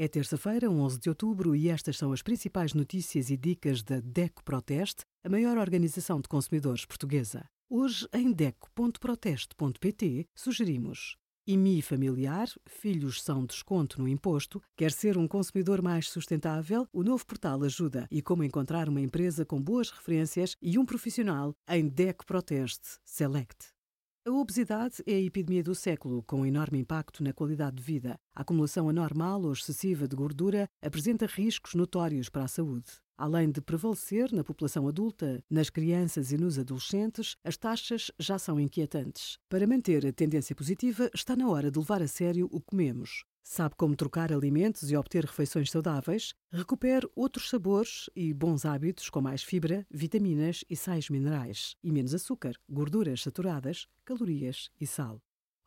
É terça-feira, 11 de outubro, e estas são as principais notícias e dicas da DECO Proteste, a maior organização de consumidores portuguesa. Hoje, em DECO.proteste.pt, sugerimos IMI familiar, filhos são desconto no imposto. Quer ser um consumidor mais sustentável? O novo portal ajuda. E como encontrar uma empresa com boas referências e um profissional em DECO Proteste Select. A obesidade é a epidemia do século, com enorme impacto na qualidade de vida. A acumulação anormal ou excessiva de gordura apresenta riscos notórios para a saúde. Além de prevalecer na população adulta, nas crianças e nos adolescentes, as taxas já são inquietantes. Para manter a tendência positiva, está na hora de levar a sério o que comemos. Sabe como trocar alimentos e obter refeições saudáveis? Recupere outros sabores e bons hábitos com mais fibra, vitaminas e sais minerais. E menos açúcar, gorduras saturadas, calorias e sal.